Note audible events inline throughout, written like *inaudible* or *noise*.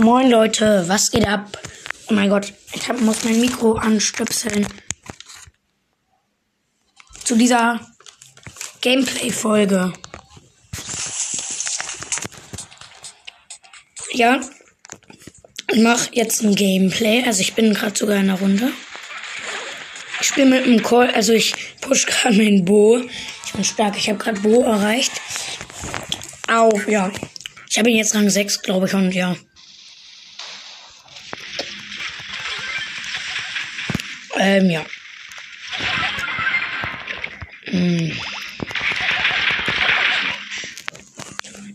Moin Leute, was geht ab? Oh mein Gott, ich hab, muss mein Mikro anstöpseln. Zu dieser Gameplay-Folge. Ja, ich mach jetzt ein Gameplay. Also ich bin gerade sogar in der Runde. Ich spiele mit einem Call, also ich push *laughs* gerade meinen Bo. Ich bin stark, ich habe gerade Bo erreicht. Auf, ja. Ich habe ihn jetzt Rang 6, glaube ich, und ja. Ähm, ja. Hm.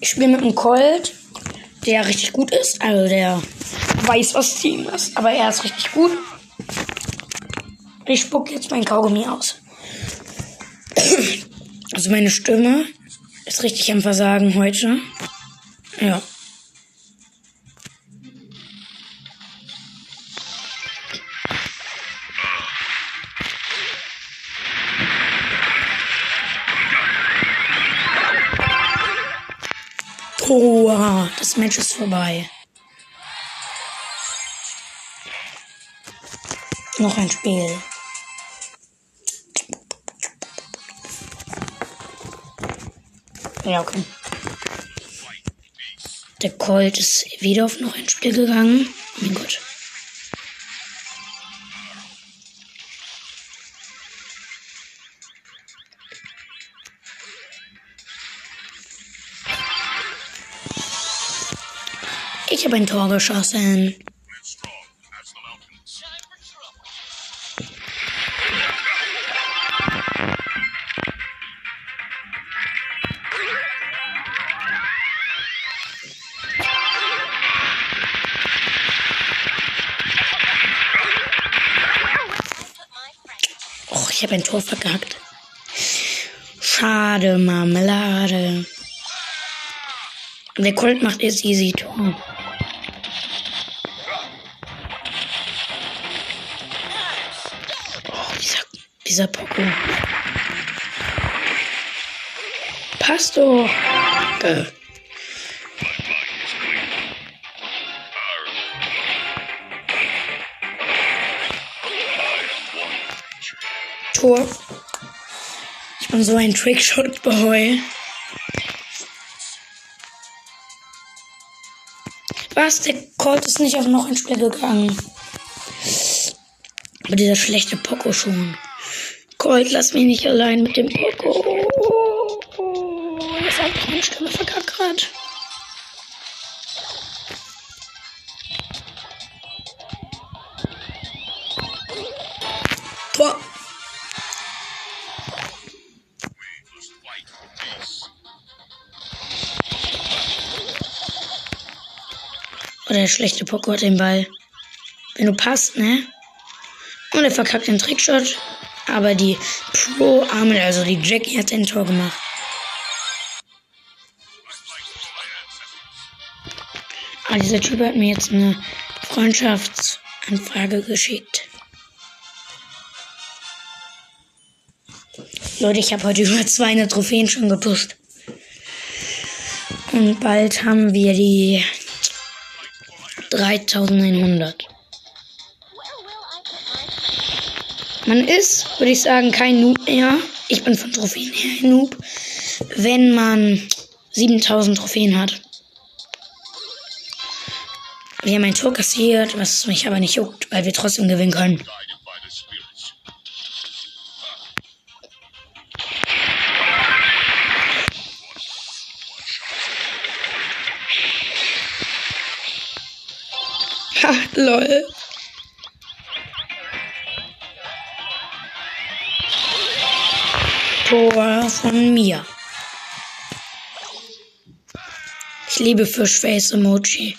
Ich spiele mit einem Colt, der richtig gut ist. Also der weiß, was Team ist. Aber er ist richtig gut. Ich spuck jetzt mein Kaugummi aus. Also meine Stimme ist richtig am Versagen heute. Ja. Oh, das Match ist vorbei. Noch ein Spiel. Ja, okay. Der Colt ist wieder auf noch ein Spiel gegangen. Oh mein Gott. Ich habe ein Tor geschossen. Och, ich habe ein Tor verkackt. Schade, Marmelade. Der Colt macht jetzt easy Tor. Dieser Poco. Passt doch. Äh. Tor. Ich bin so ein Trickshot-Boy. Was? Der Colt ist nicht auf noch ein Spiel gegangen. Aber dieser schlechte Poco schon. Colt, lass mich nicht allein mit dem Poco. Jetzt habe ich meine Stimme verkackt gerade. Tor. Oder der schlechte Poco hat den Ball. Wenn du passt, ne? Und er verkackt den Trickshot. Aber die Pro-Armel, also die Jackie, hat ein Tor gemacht. Aber dieser Typ hat mir jetzt eine Freundschaftsanfrage geschickt. Leute, ich habe heute über 200 Trophäen schon gepusht. Und bald haben wir die 3100. Man ist, würde ich sagen, kein Noob mehr. Ich bin von Trophäen her ein Noob. Wenn man 7000 Trophäen hat. Wir haben ein Tor kassiert, was mich aber nicht juckt, weil wir trotzdem gewinnen können. *laughs* Ha, lol. Tor von mir. Ich liebe Fischface Emoji.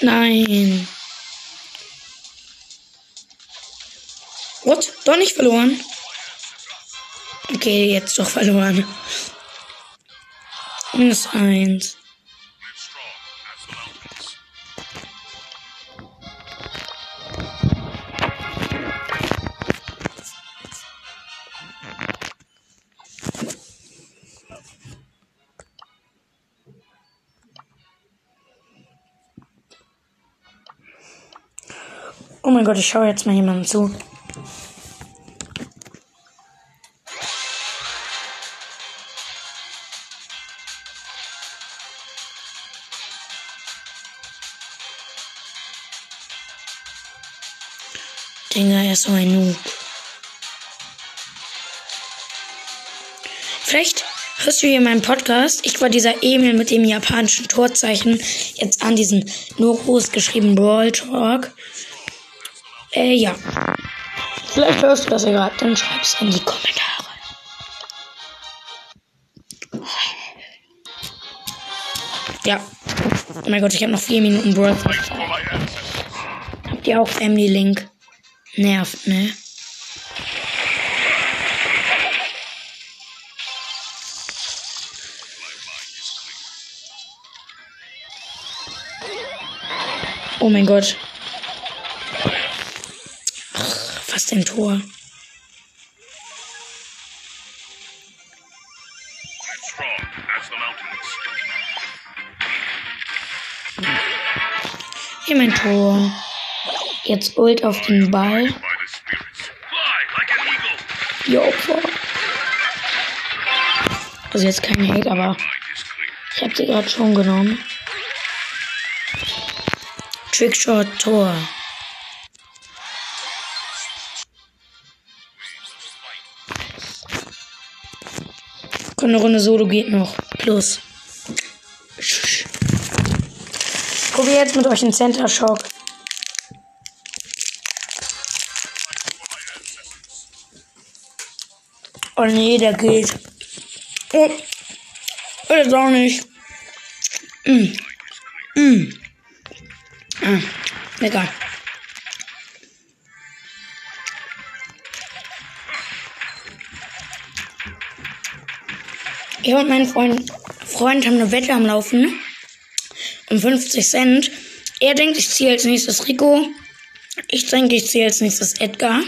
Nein. What? Doch nicht verloren? Okay, jetzt doch verloren. Minus eins. Mein Gott, ich schaue jetzt mal jemandem zu. Digga, er ist so ein Noob. Vielleicht hörst du hier meinen Podcast. Ich war dieser Emil mit dem japanischen Torzeichen. Jetzt an diesen nur groß geschrieben Brawl Talk. Äh, ja. Vielleicht hörst du das ja gerade. Dann schreib's in die Kommentare. Ja. Oh mein Gott, ich habe noch vier Minuten Brawl. Habt ihr auch Family Link? Nervt, ne? Oh mein Gott. Ein Tor. Hier mein Tor. Jetzt Ult auf den Ball. Opfer. Also jetzt kein Hate, aber ich habe sie gerade schon genommen. Trickshot Tor. Komm, eine Runde Solo geht noch. Plus. Ich probiere jetzt mit euch einen Center Shock. Oh nee, der geht. Oh. Ist auch nicht. Mm. Mm. Ah, egal. Ich und mein Freund, Freund haben eine Wette am Laufen. Um 50 Cent. Er denkt, ich ziehe als nächstes Rico. Ich denke, ich ziehe als nächstes Edgar.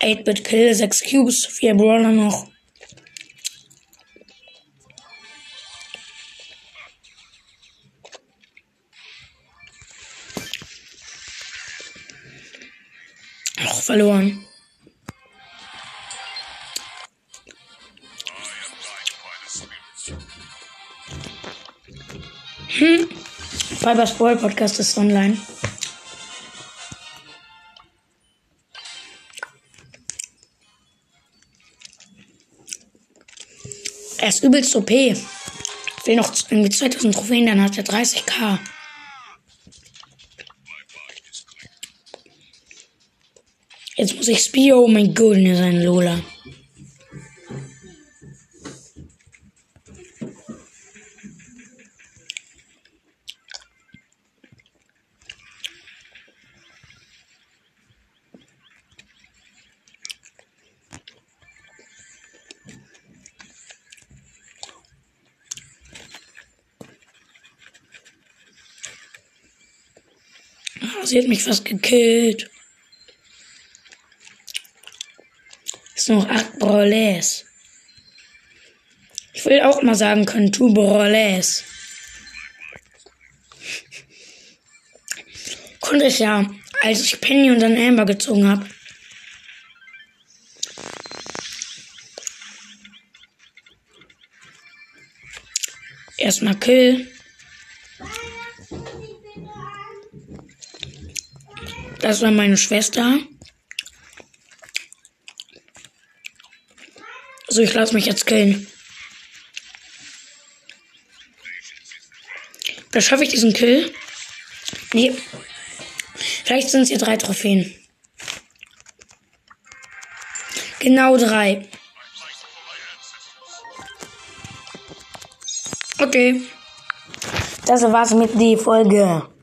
8-Bit Kill, 6 Cubes, 4 Brawler noch. Verloren. Hm. Fibers Boy Podcast ist online. Er ist übelst OP. Will noch irgendwie 2000 Trophäen, dann hat er 30k. Jetzt muss ich Spio, oh mein Gott, sein Lola. sie hat mich fast gekillt. Ist noch acht Brawlers. Ich will auch mal sagen können, tu Brawlers. Konnte ich ja, als ich Penny und dann Amber gezogen habe. Erstmal Kill. Das war meine Schwester. So, ich lasse mich jetzt killen. Da schaffe ich diesen Kill. Nee. Vielleicht sind es hier drei Trophäen. Genau drei. Okay. Das war's mit der Folge.